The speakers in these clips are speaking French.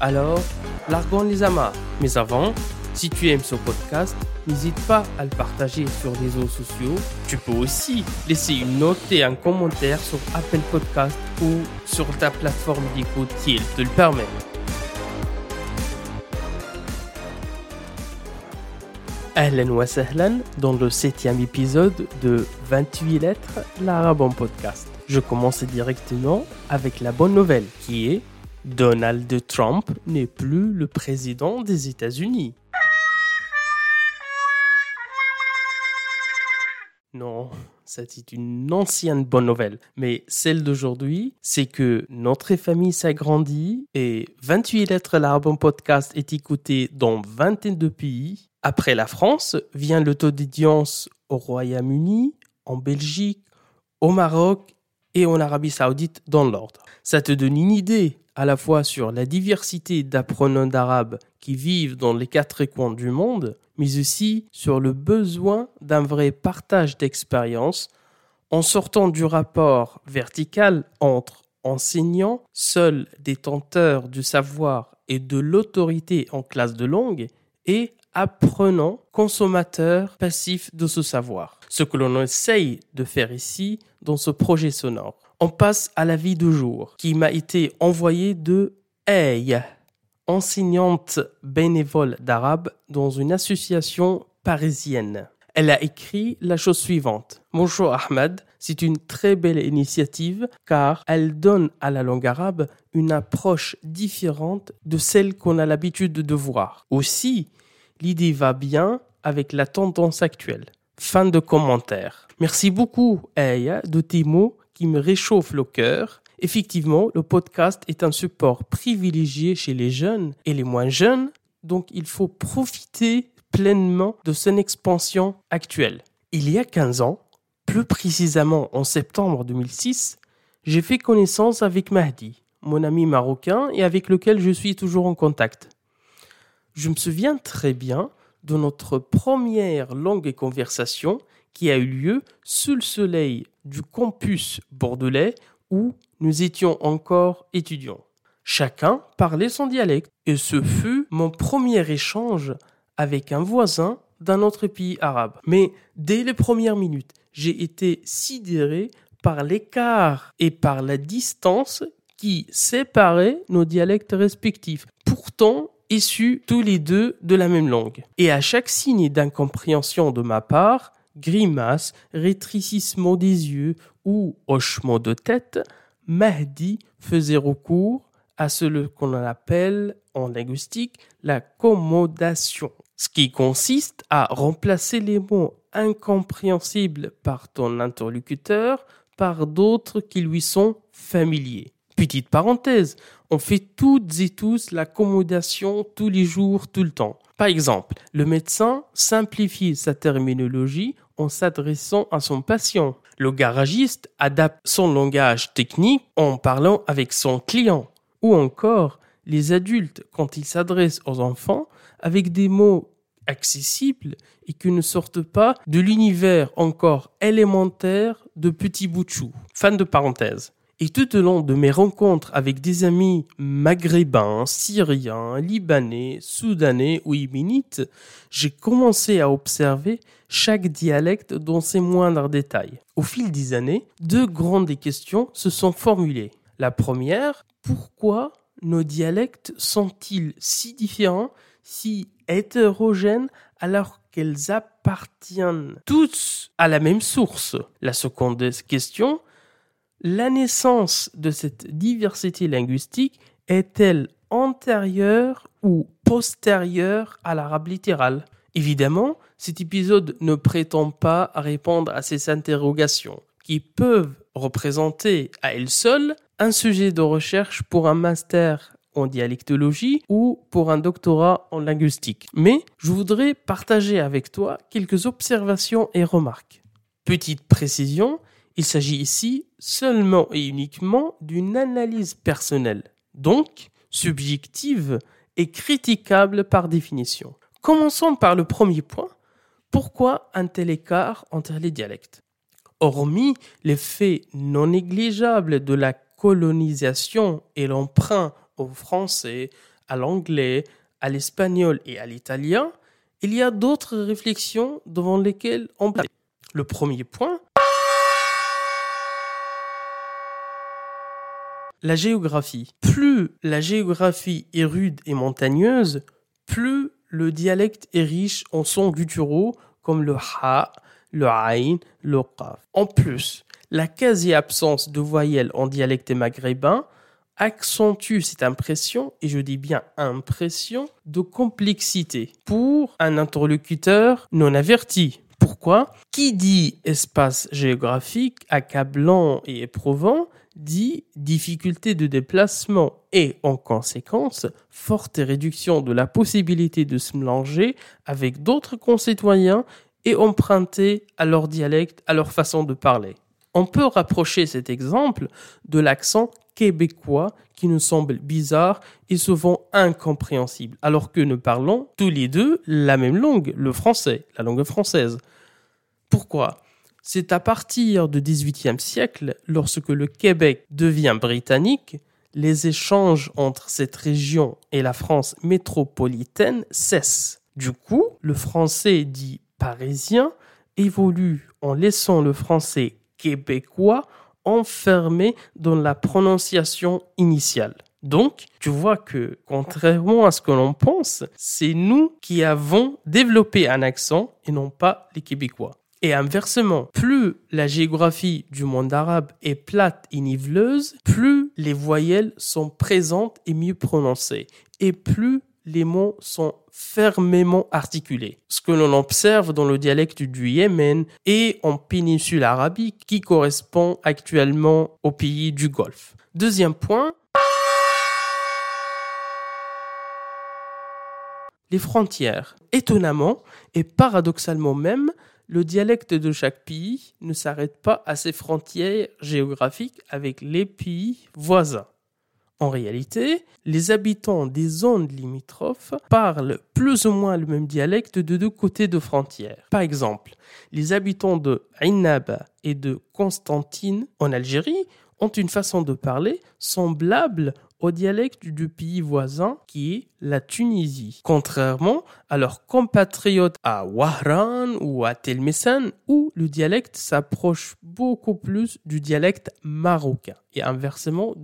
Alors, largons les amas. Mais avant, si tu aimes ce podcast, n'hésite pas à le partager sur les réseaux sociaux. Tu peux aussi laisser une note et un commentaire sur Apple Podcast ou sur ta plateforme d'écoute si elle te le permet. Ahlan wa dans le septième épisode de 28 lettres, l'arabe en podcast. Je commence directement avec la bonne nouvelle qui est Donald Trump n'est plus le président des États-Unis. Non, c'est une ancienne bonne nouvelle. Mais celle d'aujourd'hui, c'est que notre famille s'agrandit et 28 lettres l'arabe en podcast est écouté dans 22 pays après la France, vient le taux d'audience au Royaume-Uni, en Belgique, au Maroc et en Arabie Saoudite dans l'ordre. Ça te donne une idée à la fois sur la diversité d'apprenants d'arabe qui vivent dans les quatre coins du monde, mais aussi sur le besoin d'un vrai partage d'expérience en sortant du rapport vertical entre enseignants, seuls détenteurs du savoir et de l'autorité en classe de langue, et apprenant, consommateur passif de ce savoir. Ce que l'on essaye de faire ici dans ce projet sonore. On passe à la vie de jour qui m'a été envoyée de Hey, enseignante bénévole d'arabe dans une association parisienne. Elle a écrit la chose suivante. Bonjour Ahmed, c'est une très belle initiative car elle donne à la langue arabe une approche différente de celle qu'on a l'habitude de voir. Aussi, l'idée va bien avec la tendance actuelle. Fin de commentaire. Merci beaucoup, Aya, de tes mots qui me réchauffent le cœur. Effectivement, le podcast est un support privilégié chez les jeunes et les moins jeunes, donc il faut profiter pleinement de son expansion actuelle. Il y a 15 ans, plus précisément en septembre 2006, j'ai fait connaissance avec Mahdi, mon ami marocain et avec lequel je suis toujours en contact. Je me souviens très bien de notre première longue conversation qui a eu lieu sous le soleil du campus bordelais où nous étions encore étudiants. Chacun parlait son dialecte et ce fut mon premier échange avec un voisin d'un autre pays arabe. Mais dès les premières minutes, j'ai été sidéré par l'écart et par la distance qui séparait nos dialectes respectifs. Pourtant, issus tous les deux de la même langue. Et à chaque signe d'incompréhension de ma part, grimace, rétrécissement des yeux ou hochement de tête, Mahdi faisait recours à ce qu'on appelle en linguistique la commodation, ce qui consiste à remplacer les mots incompréhensibles par ton interlocuteur par d'autres qui lui sont familiers. Petite parenthèse, on fait toutes et tous l'accommodation tous les jours, tout le temps. Par exemple, le médecin simplifie sa terminologie en s'adressant à son patient. Le garagiste adapte son langage technique en parlant avec son client. Ou encore, les adultes, quand ils s'adressent aux enfants, avec des mots accessibles et qui ne sortent pas de l'univers encore élémentaire de petits bouts de chou. Fin de parenthèse. Et tout au long de mes rencontres avec des amis maghrébins, syriens, libanais, soudanais ou yéménites, j'ai commencé à observer chaque dialecte dans ses moindres détails. Au fil des années, deux grandes questions se sont formulées. La première, pourquoi nos dialectes sont-ils si différents, si hétérogènes alors qu'elles appartiennent tous à la même source? La seconde question, la naissance de cette diversité linguistique est-elle antérieure ou postérieure à l'arabe littéral? Évidemment, cet épisode ne prétend pas répondre à ces interrogations, qui peuvent représenter à elles seules un sujet de recherche pour un master en dialectologie ou pour un doctorat en linguistique. Mais je voudrais partager avec toi quelques observations et remarques. Petite précision, il s'agit ici seulement et uniquement d'une analyse personnelle, donc subjective et critiquable par définition. Commençons par le premier point. Pourquoi un tel écart entre les dialectes? Hormis l'effet non négligeable de la colonisation et l'emprunt au français, à l'anglais, à l'espagnol et à l'italien, il y a d'autres réflexions devant lesquelles on peut. Le premier point, la géographie. Plus la géographie est rude et montagneuse, plus le dialecte est riche en sons gutturaux comme le ha, le aïn, le qaf. En plus, la quasi-absence de voyelles en dialecte maghrébin accentue cette impression, et je dis bien impression, de complexité pour un interlocuteur non averti. Pourquoi? Qui dit espace géographique accablant et éprouvant dit difficulté de déplacement et, en conséquence, forte réduction de la possibilité de se mélanger avec d'autres concitoyens et emprunter à leur dialecte, à leur façon de parler. On peut rapprocher cet exemple de l'accent québécois qui nous semble bizarre et souvent incompréhensible, alors que nous parlons tous les deux la même langue, le français, la langue française. Pourquoi? C'est à partir du XVIIIe siècle, lorsque le Québec devient britannique, les échanges entre cette région et la France métropolitaine cessent. Du coup, le français dit parisien évolue en laissant le français québécois enfermé dans la prononciation initiale. Donc, tu vois que, contrairement à ce que l'on pense, c'est nous qui avons développé un accent et non pas les Québécois. Et inversement, plus la géographie du monde arabe est plate et niveleuse, plus les voyelles sont présentes et mieux prononcées, et plus les mots sont fermement articulés. Ce que l'on observe dans le dialecte du Yémen et en péninsule arabique qui correspond actuellement aux pays du Golfe. Deuxième point, les frontières. Étonnamment et paradoxalement même, le dialecte de chaque pays ne s'arrête pas à ses frontières géographiques avec les pays voisins. En réalité, les habitants des zones limitrophes parlent plus ou moins le même dialecte de deux côtés de frontières. Par exemple, les habitants de Ainab et de Constantine en Algérie ont une façon de parler semblable au dialecte du pays voisin qui est la Tunisie, contrairement à leurs compatriotes à Wahran ou à Telmesan où le dialecte s'approche beaucoup plus du dialecte marocain et inversement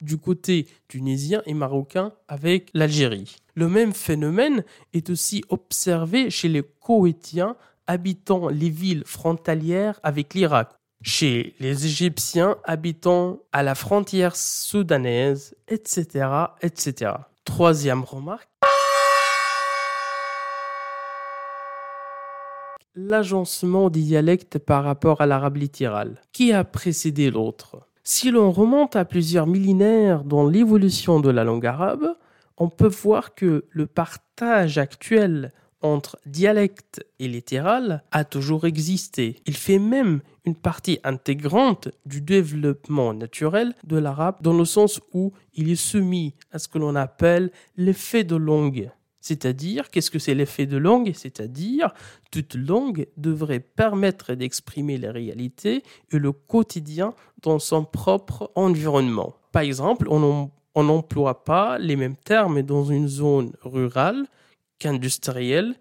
du côté tunisien et marocain avec l'Algérie. Le même phénomène est aussi observé chez les Koweïtiens habitant les villes frontalières avec l'Irak chez les Égyptiens habitant à la frontière soudanaise, etc., etc. Troisième remarque. L'agencement des dialectes par rapport à l'arabe littéral. Qui a précédé l'autre? Si l'on remonte à plusieurs millénaires dans l'évolution de la langue arabe, on peut voir que le partage actuel entre dialecte et littéral a toujours existé. Il fait même une partie intégrante du développement naturel de l'arabe dans le sens où il est soumis à ce que l'on appelle l'effet de langue. C'est-à-dire, qu'est-ce que c'est l'effet de langue? C'est-à-dire, toute langue devrait permettre d'exprimer la réalité et le quotidien dans son propre environnement. Par exemple, on n'emploie pas les mêmes termes dans une zone rurale industriel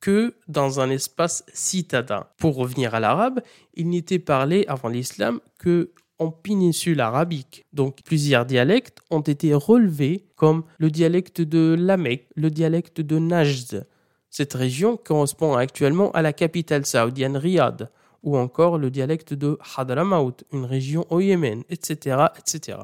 que dans un espace citadin. Pour revenir à l'arabe, il n'était parlé avant l'islam que en péninsule arabique. Donc plusieurs dialectes ont été relevés comme le dialecte de Lamek, le dialecte de Najd. Cette région correspond actuellement à la capitale saoudienne Riyad ou encore le dialecte de Hadramaut, une région au Yémen, etc., etc.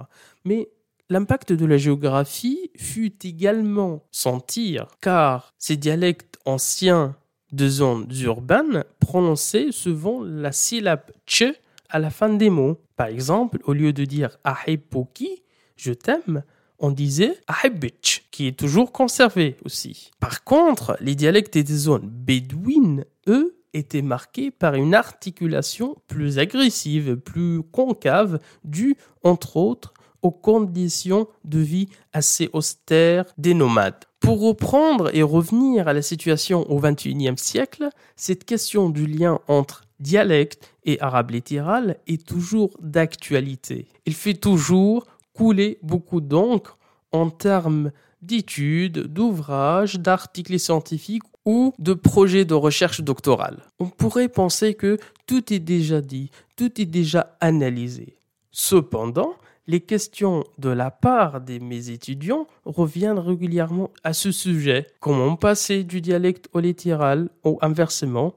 Mais L'impact de la géographie fut également sentir, car ces dialectes anciens de zones urbaines prononçaient souvent la syllabe ch à la fin des mots. Par exemple, au lieu de dire ahipoki, je t'aime, on disait Ahibich, qui est toujours conservé aussi. Par contre, les dialectes des zones bédouines, eux, étaient marqués par une articulation plus agressive, plus concave, due, entre autres, aux conditions de vie assez austères des nomades. Pour reprendre et revenir à la situation au XXIe siècle, cette question du lien entre dialecte et arabe littéral est toujours d'actualité. Il fait toujours couler beaucoup d'encre en termes d'études, d'ouvrages, d'articles scientifiques ou de projets de recherche doctorale. On pourrait penser que tout est déjà dit, tout est déjà analysé. Cependant, les questions de la part de mes étudiants reviennent régulièrement à ce sujet. Comment passer du dialecte au littéral ou inversement?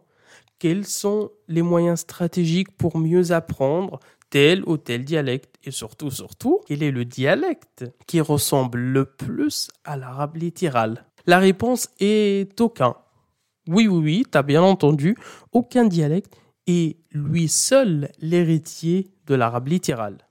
Quels sont les moyens stratégiques pour mieux apprendre tel ou tel dialecte? Et surtout, surtout, quel est le dialecte qui ressemble le plus à l'arabe littéral? La réponse est aucun. Oui, oui, oui, t'as bien entendu, aucun dialecte est lui seul l'héritier de l'arabe littéral.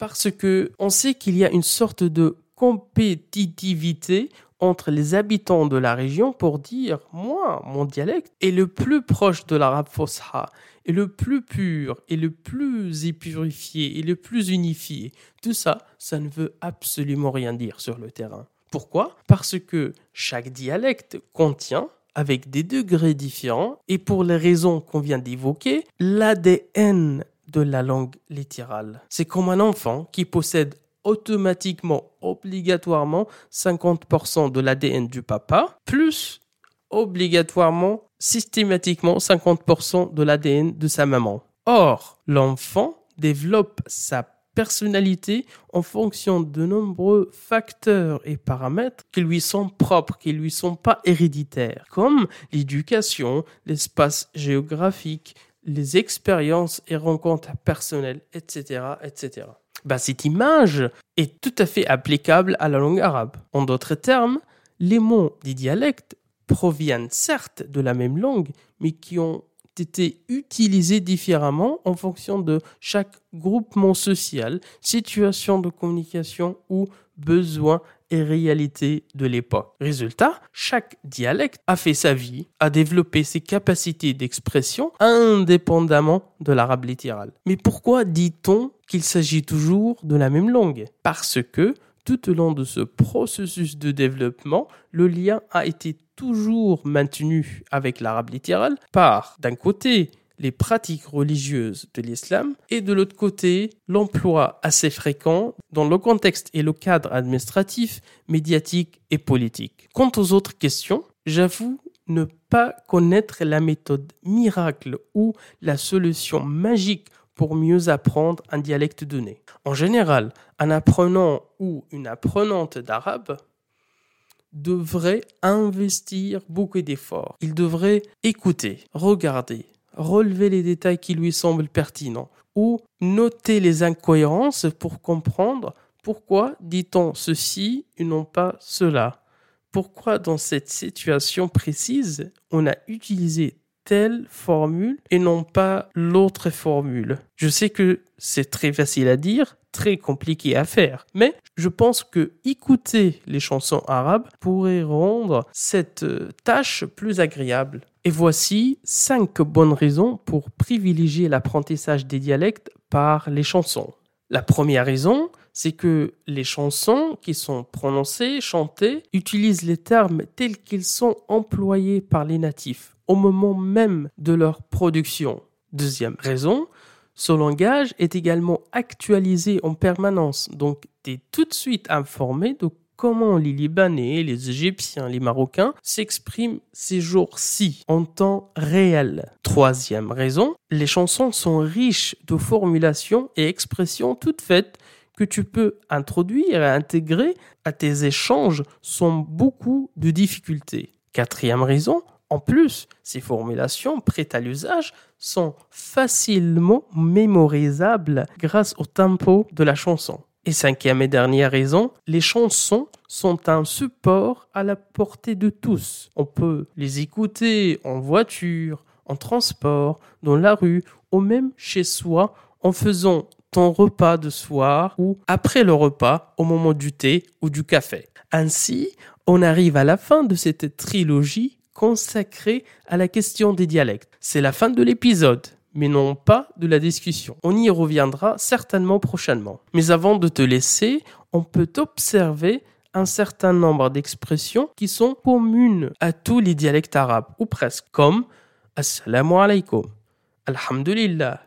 Parce que on sait qu'il y a une sorte de compétitivité entre les habitants de la région pour dire moi mon dialecte est le plus proche de l'arabe fosha est le plus pur et le plus épurifié et le plus unifié. Tout ça ça ne veut absolument rien dire sur le terrain. Pourquoi? Parce que chaque dialecte contient avec des degrés différents et pour les raisons qu'on vient d'évoquer l'ADN de la langue littérale. C'est comme un enfant qui possède automatiquement, obligatoirement 50% de l'ADN du papa, plus obligatoirement, systématiquement 50% de l'ADN de sa maman. Or, l'enfant développe sa personnalité en fonction de nombreux facteurs et paramètres qui lui sont propres, qui lui sont pas héréditaires, comme l'éducation, l'espace géographique, les expériences et rencontres personnelles, etc., etc. Bah, cette image est tout à fait applicable à la langue arabe. En d'autres termes, les mots des dialectes proviennent certes de la même langue, mais qui ont été utilisés différemment en fonction de chaque groupement social, situation de communication ou besoin et réalité de l'époque. Résultat, chaque dialecte a fait sa vie, a développé ses capacités d'expression indépendamment de l'arabe littéral. Mais pourquoi dit-on qu'il s'agit toujours de la même langue? Parce que tout au long de ce processus de développement, le lien a été toujours maintenu avec l'arabe littéral par, d'un côté, les pratiques religieuses de l'islam et de l'autre côté l'emploi assez fréquent dans le contexte et le cadre administratif, médiatique et politique. Quant aux autres questions, j'avoue ne pas connaître la méthode miracle ou la solution magique pour mieux apprendre un dialecte donné. En général, un apprenant ou une apprenante d'arabe devrait investir beaucoup d'efforts. Il devrait écouter, regarder, relever les détails qui lui semblent pertinents ou noter les incohérences pour comprendre pourquoi dit-on ceci et non pas cela. Pourquoi dans cette situation précise, on a utilisé telle formule et non pas l'autre formule? Je sais que c'est très facile à dire, très compliqué à faire, mais je pense que écouter les chansons arabes pourrait rendre cette euh, tâche plus agréable. Et voici cinq bonnes raisons pour privilégier l'apprentissage des dialectes par les chansons. La première raison, c'est que les chansons qui sont prononcées, chantées, utilisent les termes tels qu'ils sont employés par les natifs au moment même de leur production. Deuxième raison, ce langage est également actualisé en permanence, donc tu es tout de suite informé de comment les Libanais, les Égyptiens, les Marocains s'expriment ces jours-ci en temps réel. Troisième raison, les chansons sont riches de formulations et expressions toutes faites que tu peux introduire et intégrer à tes échanges sans beaucoup de difficultés. Quatrième raison, en plus, ces formulations prêtes à l'usage sont facilement mémorisables grâce au tempo de la chanson. Et cinquième et dernière raison, les chansons sont un support à la portée de tous. On peut les écouter en voiture, en transport, dans la rue ou même chez soi en faisant ton repas de soir ou après le repas au moment du thé ou du café. Ainsi, on arrive à la fin de cette trilogie consacrée à la question des dialectes. C'est la fin de l'épisode mais non pas de la discussion. On y reviendra certainement prochainement. Mais avant de te laisser, on peut observer un certain nombre d'expressions qui sont communes à tous les dialectes arabes, ou presque, comme Assalamu alaikum, Alhamdulillah,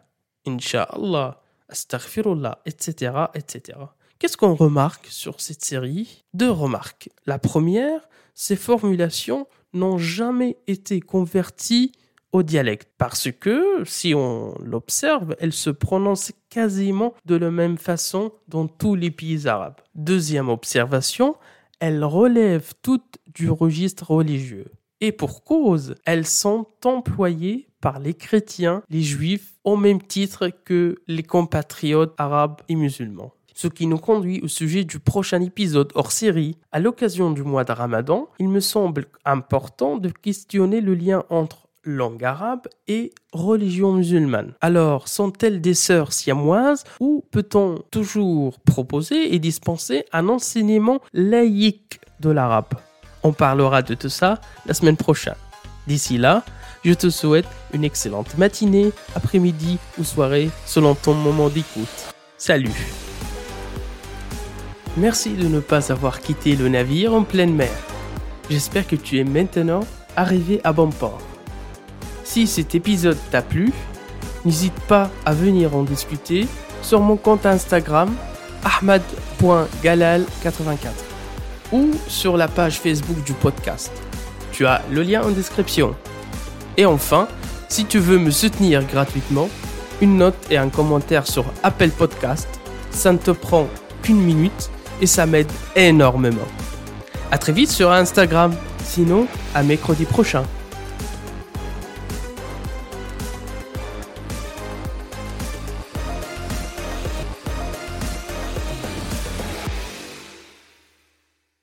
Inch'Allah, Astaghfirullah, etc., etc. Qu'est-ce qu'on remarque sur cette série? Deux remarques. La première, ces formulations n'ont jamais été converties au dialecte parce que si on l'observe, elles se prononcent quasiment de la même façon dans tous les pays arabes. Deuxième observation, elles relèvent toutes du registre religieux. Et pour cause, elles sont employées par les chrétiens, les juifs, au même titre que les compatriotes arabes et musulmans. Ce qui nous conduit au sujet du prochain épisode hors série. À l'occasion du mois de Ramadan, il me semble important de questionner le lien entre langue arabe et religion musulmane. Alors, sont-elles des sœurs siamoises ou peut-on toujours proposer et dispenser un enseignement laïque de l'arabe? On parlera de tout ça la semaine prochaine. D'ici là, je te souhaite une excellente matinée, après-midi ou soirée selon ton moment d'écoute. Salut Merci de ne pas avoir quitté le navire en pleine mer. J'espère que tu es maintenant arrivé à bon port. Si cet épisode t'a plu, n'hésite pas à venir en discuter sur mon compte Instagram ahmad.galal84 ou sur la page Facebook du podcast. Tu as le lien en description. Et enfin, si tu veux me soutenir gratuitement, une note et un commentaire sur Apple Podcast, ça ne te prend qu'une minute et ça m'aide énormément. A très vite sur Instagram, sinon à mercredi prochain.